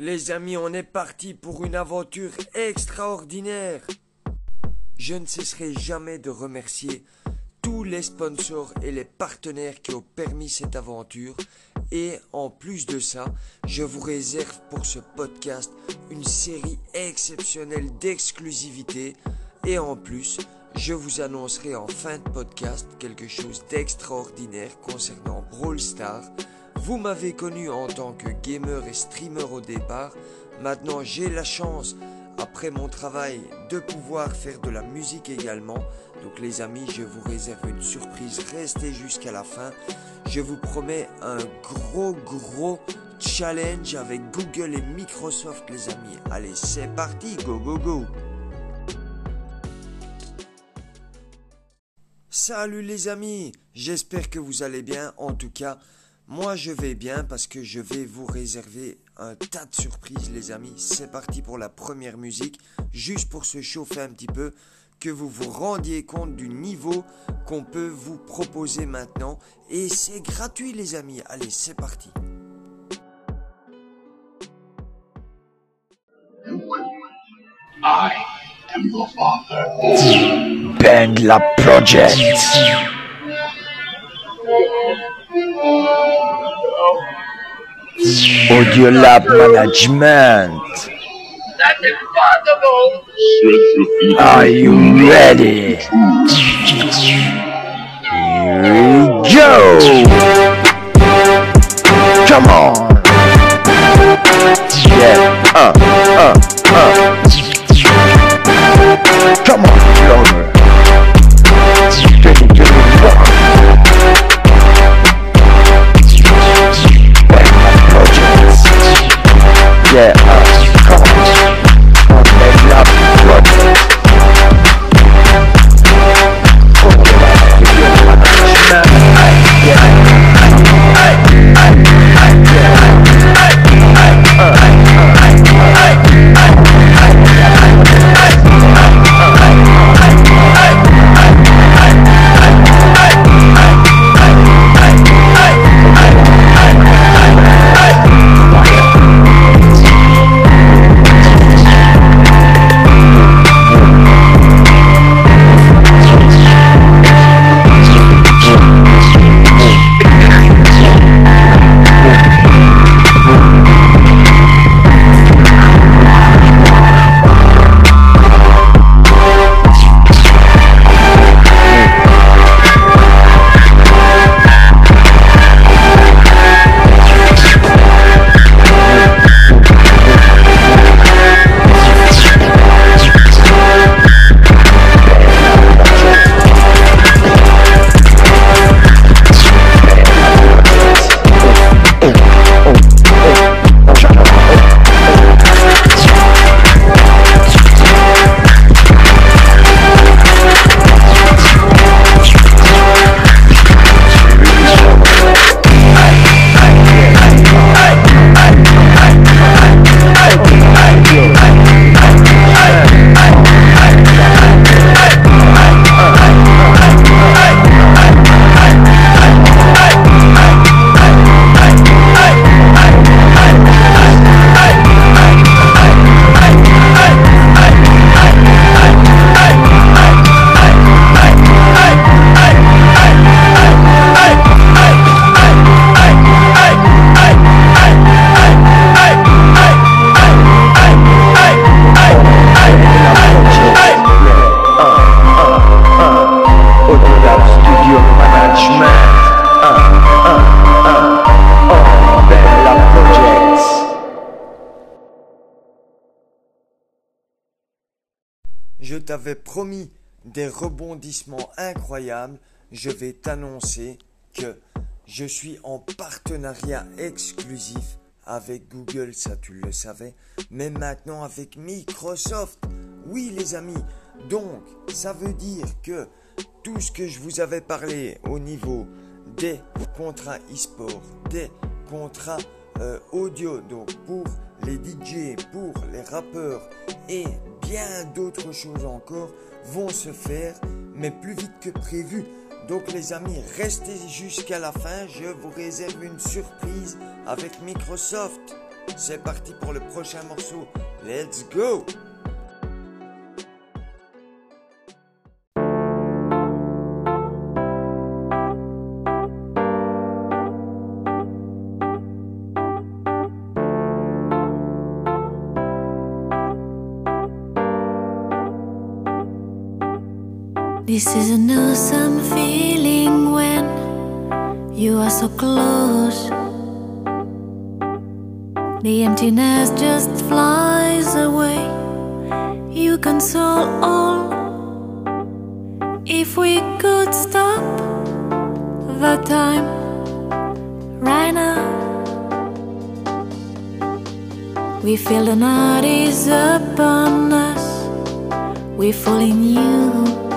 Les amis, on est parti pour une aventure extraordinaire. Je ne cesserai jamais de remercier tous les sponsors et les partenaires qui ont permis cette aventure. Et en plus de ça, je vous réserve pour ce podcast une série exceptionnelle d'exclusivité. Et en plus, je vous annoncerai en fin de podcast quelque chose d'extraordinaire concernant Brawl vous m'avez connu en tant que gamer et streamer au départ. Maintenant, j'ai la chance, après mon travail, de pouvoir faire de la musique également. Donc les amis, je vous réserve une surprise. Restez jusqu'à la fin. Je vous promets un gros, gros challenge avec Google et Microsoft, les amis. Allez, c'est parti. Go, go, go. Salut les amis, j'espère que vous allez bien. En tout cas, moi, je vais bien parce que je vais vous réserver un tas de surprises, les amis. C'est parti pour la première musique, juste pour se chauffer un petit peu, que vous vous rendiez compte du niveau qu'on peut vous proposer maintenant. Et c'est gratuit, les amis. Allez, c'est parti. I am your father. La Project. Audio Lab Management. That's impossible! Are you ready? Here we go. Come on. Yeah. Des rebondissements incroyables. Je vais t'annoncer que je suis en partenariat exclusif avec Google, ça tu le savais, mais maintenant avec Microsoft. Oui les amis, donc ça veut dire que tout ce que je vous avais parlé au niveau des contrats e-sport, des contrats euh, audio, donc pour les DJ, pour les rappeurs et bien d'autres choses encore vont se faire, mais plus vite que prévu. Donc les amis, restez jusqu'à la fin, je vous réserve une surprise avec Microsoft. C'est parti pour le prochain morceau. Let's go This is an awesome feeling when you are so close. The emptiness just flies away. You console all. If we could stop the time right now, we feel the night is upon us. We're falling you.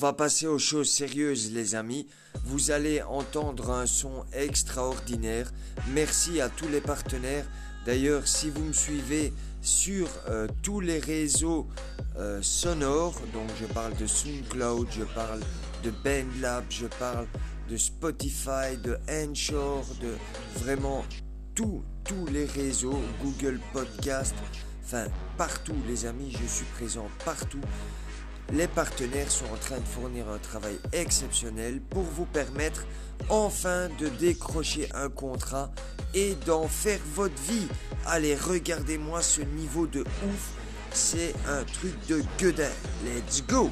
Va passer aux choses sérieuses, les amis. Vous allez entendre un son extraordinaire. Merci à tous les partenaires. D'ailleurs, si vous me suivez sur euh, tous les réseaux euh, sonores, donc je parle de SoundCloud, je parle de BandLab, je parle de Spotify, de Anchor, de vraiment tous tous les réseaux, Google Podcast, enfin partout, les amis, je suis présent partout. Les partenaires sont en train de fournir un travail exceptionnel pour vous permettre enfin de décrocher un contrat et d'en faire votre vie. Allez, regardez-moi ce niveau de ouf. C'est un truc de gueudin. Let's go!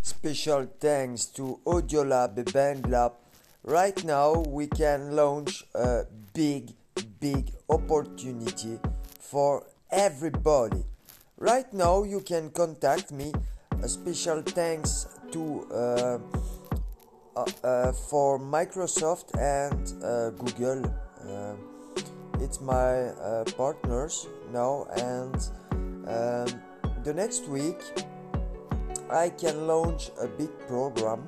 Special thanks to Audiolab and BandLab. Right now, we can launch a big, big opportunity for everybody. Right now, you can contact me. A special thanks to uh, uh, uh, for Microsoft and uh, Google. Uh, it's my partners now, and um, the next week I can launch a big program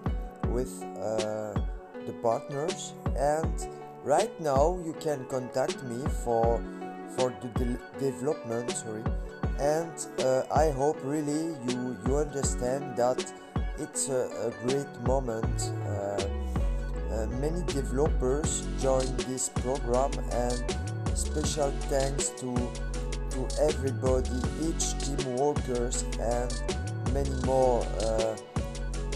with the partners and right now you can contact me for for the de- development sorry. And uh, I hope really you you understand that it's a, a great moment uh, uh, many developers join this program and special thanks to to everybody each team workers and many more uh,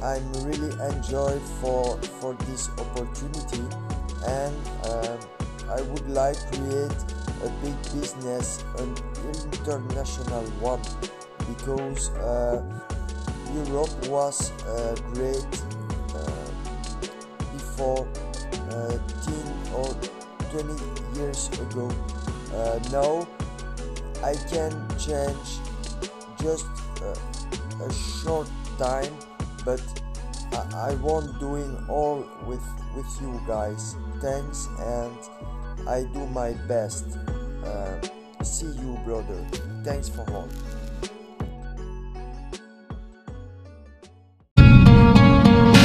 i'm really enjoyed for for this opportunity. And um, i would like create a big business an international one because uh, europe was uh, great uh, before uh, 10 or 20 years ago. Uh, now i can change just uh, a short time but I, I won't doing all with with you guys. Thanks and i do my best uh, see you brother thanks for all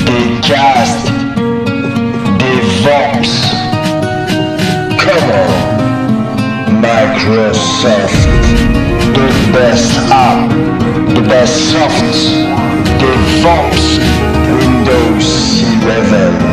Des castes, des vamps. Come on, Microsoft, the best app, the best soft, des vamps. Windows 11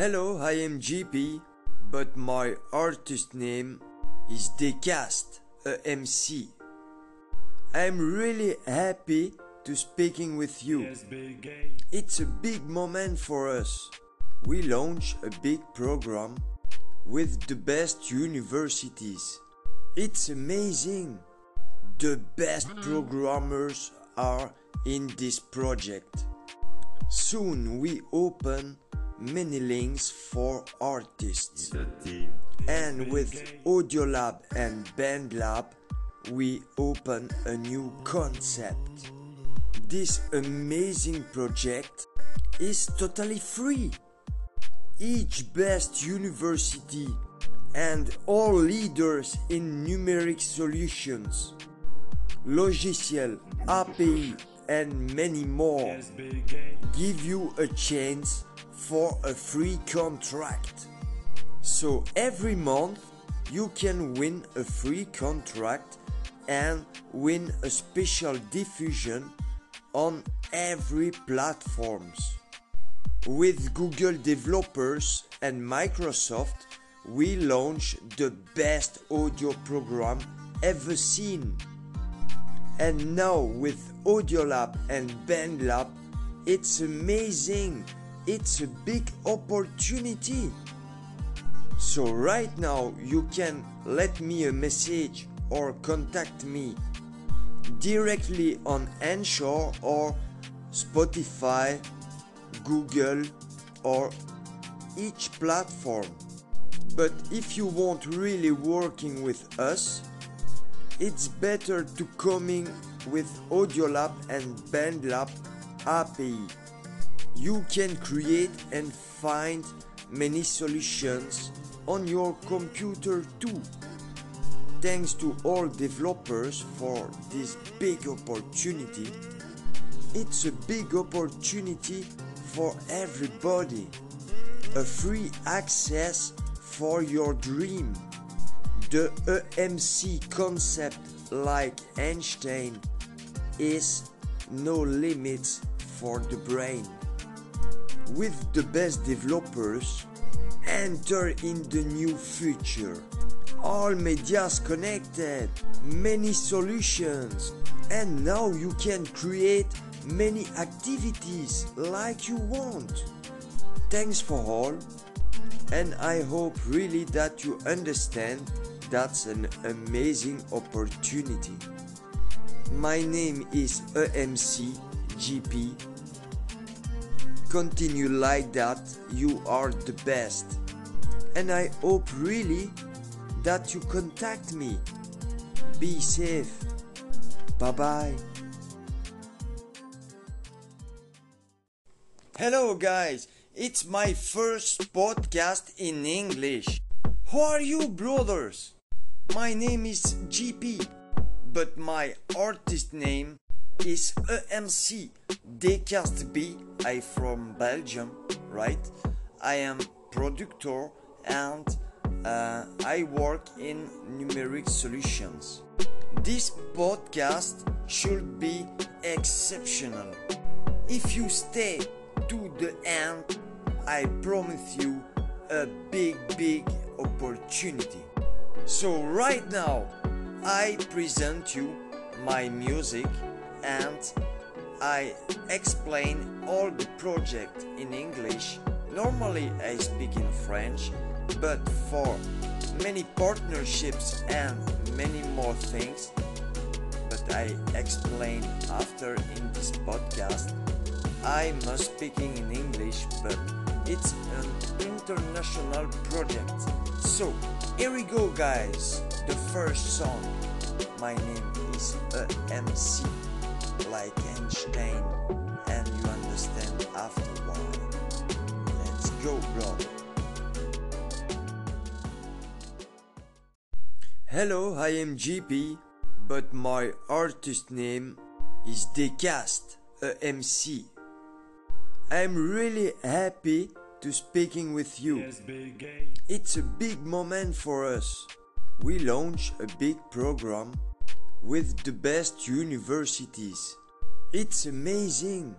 Hello, I am GP, but my artist name is Decast, a MC. I am really happy to speaking with you. It's a big moment for us. We launch a big program with the best universities. It's amazing. The best hmm. programmers are in this project. Soon we open many links for artists. And with Audiolab and BandLab, we open a new concept. This amazing project is totally free. Each best university and all leaders in numeric solutions, logiciel, API, and many more give you a chance for a free contract. So every month you can win a free contract and win a special diffusion on every platforms. With Google developers and Microsoft, we launch the best audio program ever seen. And now with Audiolab and BandLab, it's amazing. It's a big opportunity. So right now you can let me a message or contact me directly on Anchor or Spotify, Google or each platform. But if you want really working with us, it's better to coming with Audiolab and BandLab API. You can create and find many solutions on your computer too. Thanks to all developers for this big opportunity. It's a big opportunity for everybody. A free access for your dream. The EMC concept, like Einstein, is no limits for the brain. With the best developers, enter in the new future. All medias connected, many solutions, and now you can create many activities like you want. Thanks for all, and I hope really that you understand that's an amazing opportunity. My name is EMC GP. Continue like that, you are the best. And I hope really that you contact me. Be safe. Bye bye. Hello, guys. It's my first podcast in English. Who are you, brothers? My name is GP, but my artist name is EMC Decast B. I from Belgium, right? I am producer and uh, I work in numeric solutions. This podcast should be exceptional. If you stay to the end, I promise you a big, big opportunity. So, right now, I present you my music and I explain all the project in English. Normally, I speak in French, but for many partnerships and many more things, but I explain after in this podcast. I must speaking in English, but it's an international project. So here we go, guys. The first song. My name is EMC, like Einstein, and you understand after why. Let's go, bro. Hello, I am GP, but my artist name is Decast, EMC. I'm really happy to speaking with you. It's a big moment for us. We launch a big program with the best universities. It's amazing.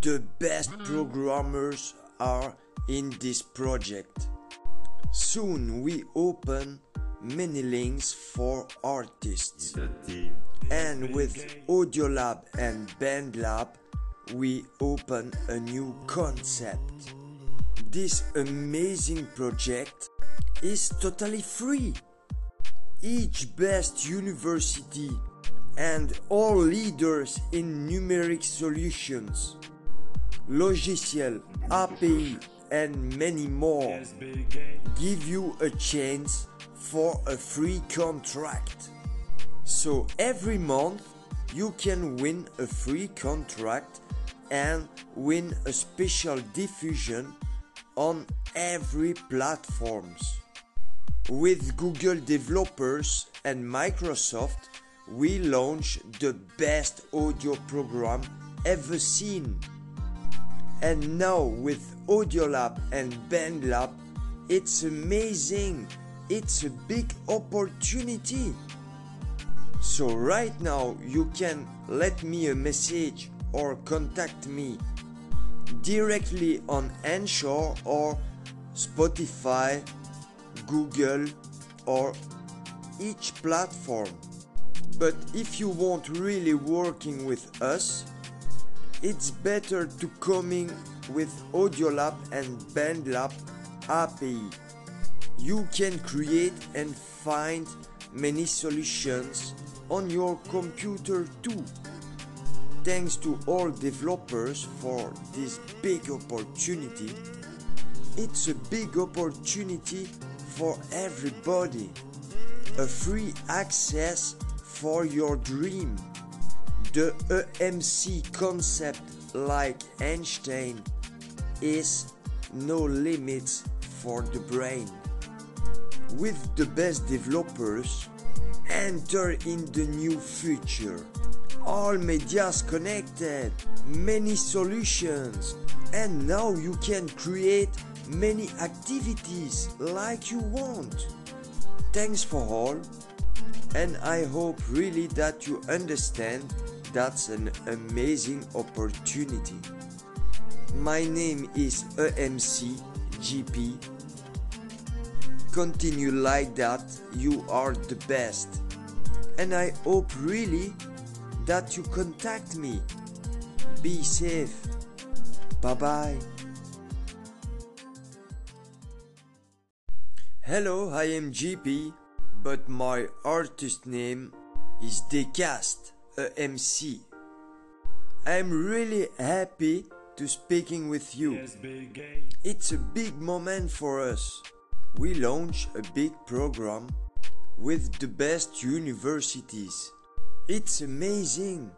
The best programmers are in this project. Soon we open many links for artists. And with Audiolab and BandLab, we open a new concept. This amazing project is totally free. Each best university and all leaders in numeric solutions, logiciel, API, and many more give you a chance for a free contract. So every month you can win a free contract and win a special diffusion on every platforms. With Google developers and Microsoft, we launch the best audio program ever seen. And now with Audiolab and BandLab, it's amazing. It's a big opportunity. So right now you can let me a message or contact me directly on Anchor or Spotify, Google or each platform. But if you want really working with us, it's better to coming with Audiolab and BandLab API. You can create and find many solutions on your computer too. Thanks to all developers for this big opportunity. It's a big opportunity for everybody. A free access for your dream. The EMC concept, like Einstein, is no limits for the brain. With the best developers, enter in the new future. All medias connected, many solutions, and now you can create many activities like you want. Thanks for all, and I hope really that you understand that's an amazing opportunity. My name is EMC GP. Continue like that, you are the best. And I hope really that you contact me. Be safe. Bye bye. Hello, I am GP, but my artist name is Decast, a MC. I am really happy to speaking with you. It's a big moment for us. We launch a big program with the best universities. It's amazing.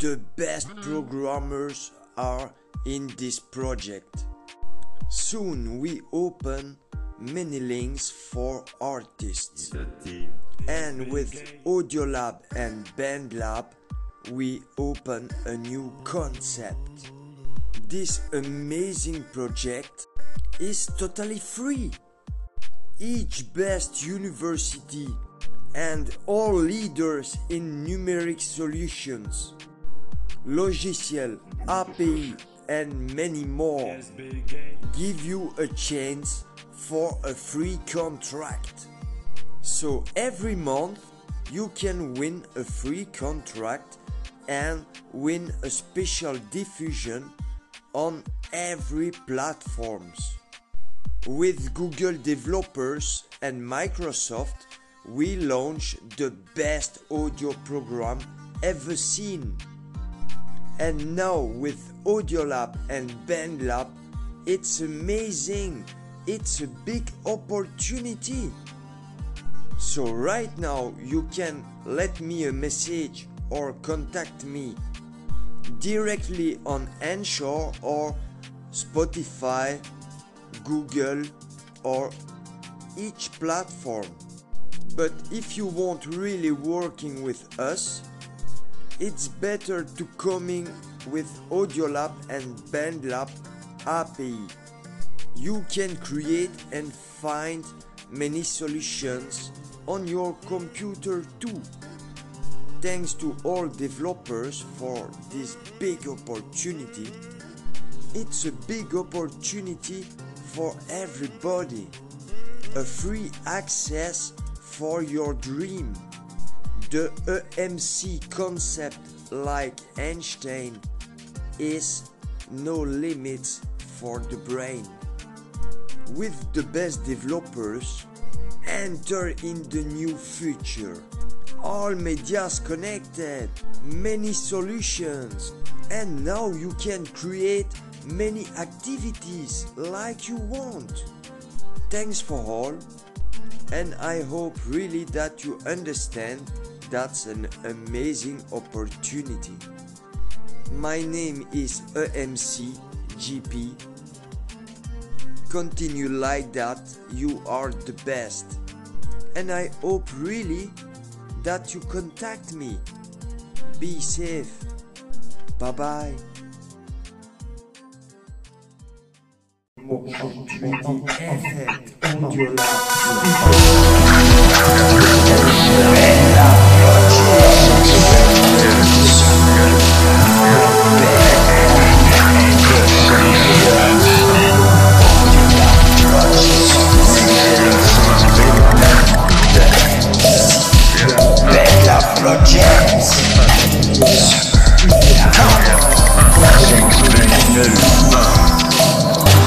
The best programmers are in this project. Soon we open many links for artists. And with Audiolab and BandLab, we open a new concept. This amazing project is totally free. Each best university and all leaders in numeric solutions, logiciel, API, and many more give you a chance for a free contract. So every month you can win a free contract and win a special diffusion on every platforms. With Google developers and Microsoft, we launch the best audio program ever seen. And now with Audiolab and BandLab, it's amazing. It's a big opportunity. So right now you can let me a message or contact me directly on Anchor or Spotify, Google or each platform. But if you want really working with us, it's better to coming with Audiolab and BandLab API. You can create and find many solutions on your computer too. Thanks to all developers for this big opportunity. It's a big opportunity for everybody. A free access for your dream. The EMC concept, like Einstein, is no limits for the brain. With the best developers, enter in the new future. All medias connected, many solutions, and now you can create many activities like you want. Thanks for all, and I hope really that you understand that's an amazing opportunity. My name is EMC GP. Continue like that, you are the best. And I hope really that you contact me. Be safe. Bye bye. Opportunity Effect Audio Lab. Studio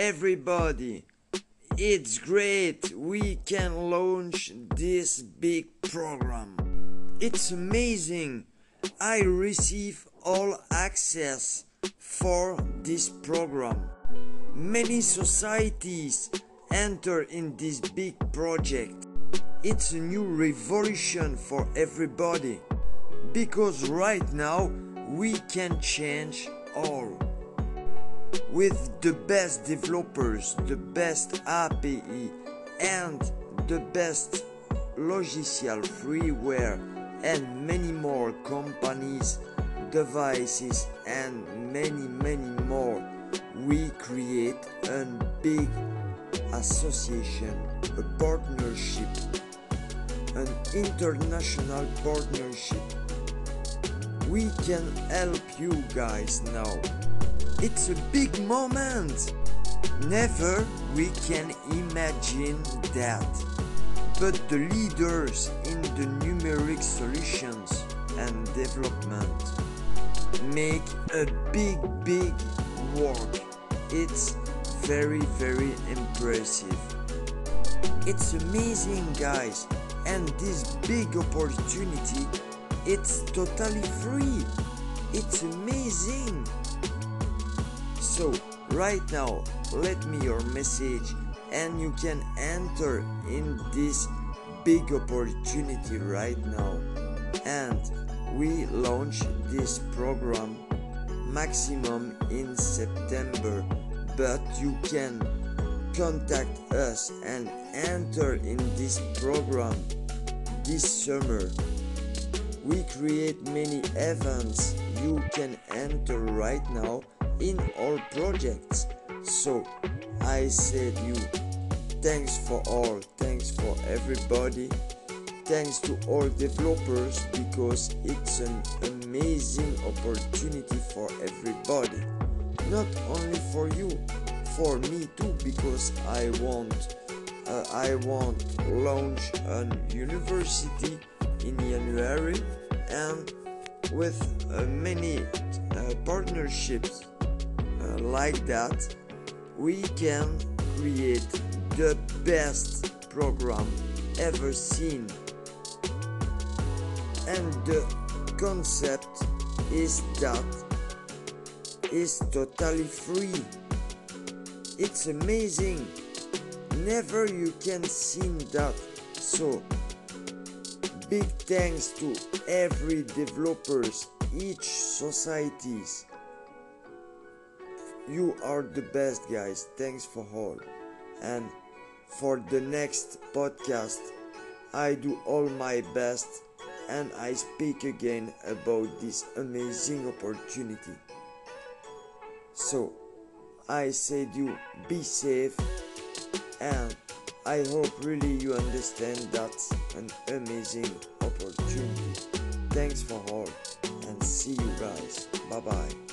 everybody, it's great we can launch this big program. It's amazing. I receive all access for this program. Many societies enter in this big project. It's a new revolution for everybody because right now we can change all. With the best developers, the best API, and the best logiciel freeware, and many more companies, devices, and many, many more, we create a big association, a partnership, an international partnership. We can help you guys now. It's a big moment. Never we can imagine that. But the leaders in the numeric solutions and development make a big, big work. It's very, very impressive. It's amazing, guys, and this big opportunity, it's totally free. It's amazing. So, right now, let me your message and you can enter in this big opportunity right now. And we launch this program maximum in September, but you can contact us and enter in this program this summer. We create many events you can enter right now in our projects. So I said you thanks for all, thanks for everybody, thanks to all developers because it's an amazing opportunity for everybody. Not only for you, for me too because I want uh, I want launch a university in January and with uh, many uh, partnerships like that we can create the best program ever seen. And the concept is that is totally free. It's amazing. Never you can see that. So big thanks to every developers each societies you are the best guys thanks for all and for the next podcast i do all my best and i speak again about this amazing opportunity so i said you be safe and I hope really you understand that's an amazing opportunity. Thanks for all and see you guys. Bye bye.